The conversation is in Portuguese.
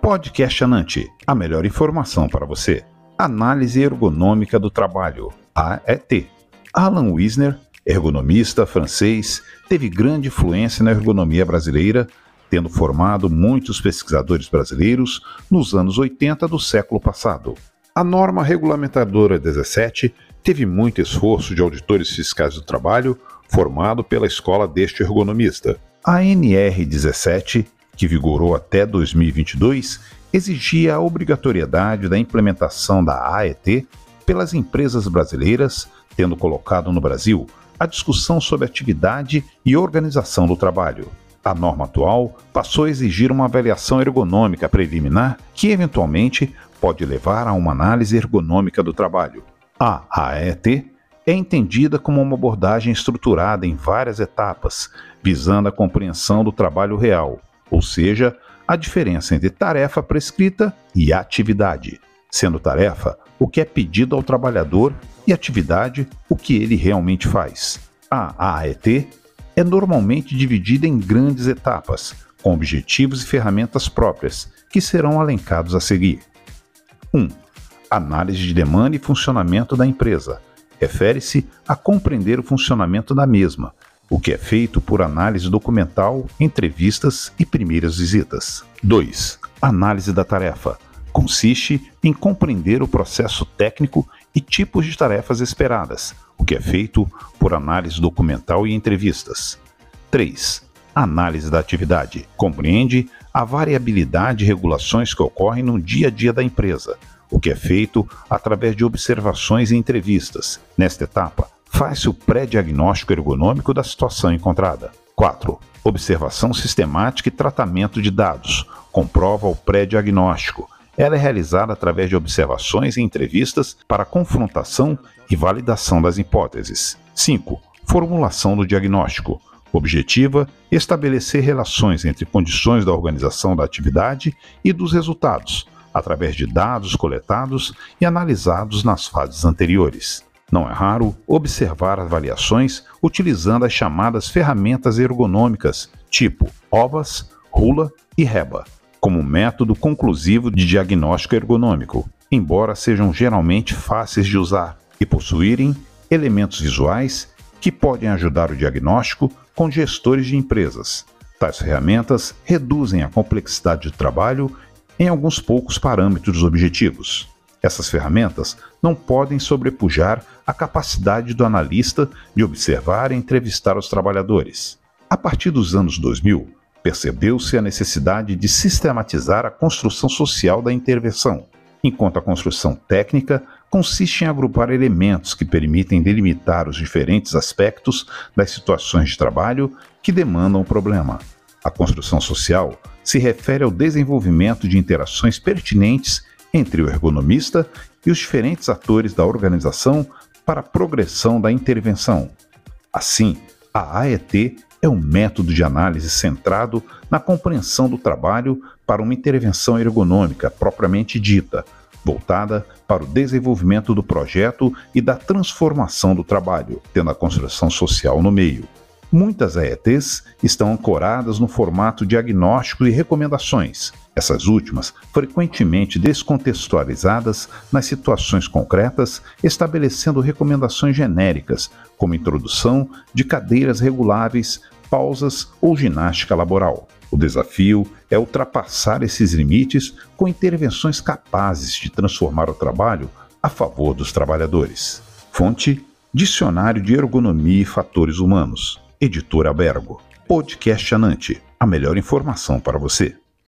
Podcast Anante, a melhor informação para você. Análise ergonômica do trabalho, AET. Alan Wisner, ergonomista francês, teve grande influência na ergonomia brasileira, tendo formado muitos pesquisadores brasileiros nos anos 80 do século passado. A norma regulamentadora 17 teve muito esforço de auditores fiscais do trabalho formado pela escola deste ergonomista. A NR17 que vigorou até 2022, exigia a obrigatoriedade da implementação da AET pelas empresas brasileiras, tendo colocado no Brasil a discussão sobre atividade e organização do trabalho. A norma atual passou a exigir uma avaliação ergonômica preliminar que, eventualmente, pode levar a uma análise ergonômica do trabalho. A AET é entendida como uma abordagem estruturada em várias etapas, visando a compreensão do trabalho real, ou seja, a diferença entre tarefa prescrita e atividade, sendo tarefa o que é pedido ao trabalhador e atividade o que ele realmente faz. A AET é normalmente dividida em grandes etapas, com objetivos e ferramentas próprias, que serão alencados a seguir. 1. Um, análise de demanda e funcionamento da empresa. Refere-se a compreender o funcionamento da mesma, o que é feito por análise documental, entrevistas e primeiras visitas. 2. Análise da tarefa. Consiste em compreender o processo técnico e tipos de tarefas esperadas, o que é feito por análise documental e entrevistas. 3. Análise da atividade. Compreende a variabilidade e regulações que ocorrem no dia a dia da empresa, o que é feito através de observações e entrevistas. Nesta etapa, faz-se o pré-diagnóstico ergonômico da situação encontrada. 4. Observação sistemática e tratamento de dados. Comprova o pré-diagnóstico. Ela é realizada através de observações e entrevistas para confrontação e validação das hipóteses. 5. Formulação do diagnóstico. Objetiva: estabelecer relações entre condições da organização da atividade e dos resultados, através de dados coletados e analisados nas fases anteriores. Não é raro observar avaliações utilizando as chamadas ferramentas ergonômicas, tipo OVAS, RULA e REBA, como método conclusivo de diagnóstico ergonômico, embora sejam geralmente fáceis de usar e possuírem elementos visuais que podem ajudar o diagnóstico com gestores de empresas. Tais ferramentas reduzem a complexidade do trabalho em alguns poucos parâmetros objetivos. Essas ferramentas não podem sobrepujar a capacidade do analista de observar e entrevistar os trabalhadores. A partir dos anos 2000, percebeu-se a necessidade de sistematizar a construção social da intervenção, enquanto a construção técnica consiste em agrupar elementos que permitem delimitar os diferentes aspectos das situações de trabalho que demandam o problema. A construção social se refere ao desenvolvimento de interações pertinentes entre o ergonomista e os diferentes atores da organização para a progressão da intervenção. Assim, a AET é um método de análise centrado na compreensão do trabalho para uma intervenção ergonômica propriamente dita, voltada para o desenvolvimento do projeto e da transformação do trabalho, tendo a construção social no meio. Muitas AETs estão ancoradas no formato diagnóstico e recomendações, essas últimas frequentemente descontextualizadas nas situações concretas, estabelecendo recomendações genéricas, como introdução de cadeiras reguláveis, pausas ou ginástica laboral. O desafio é ultrapassar esses limites com intervenções capazes de transformar o trabalho a favor dos trabalhadores. Fonte: Dicionário de Ergonomia e Fatores Humanos. Editora Bergo. Podcast Anante, a melhor informação para você.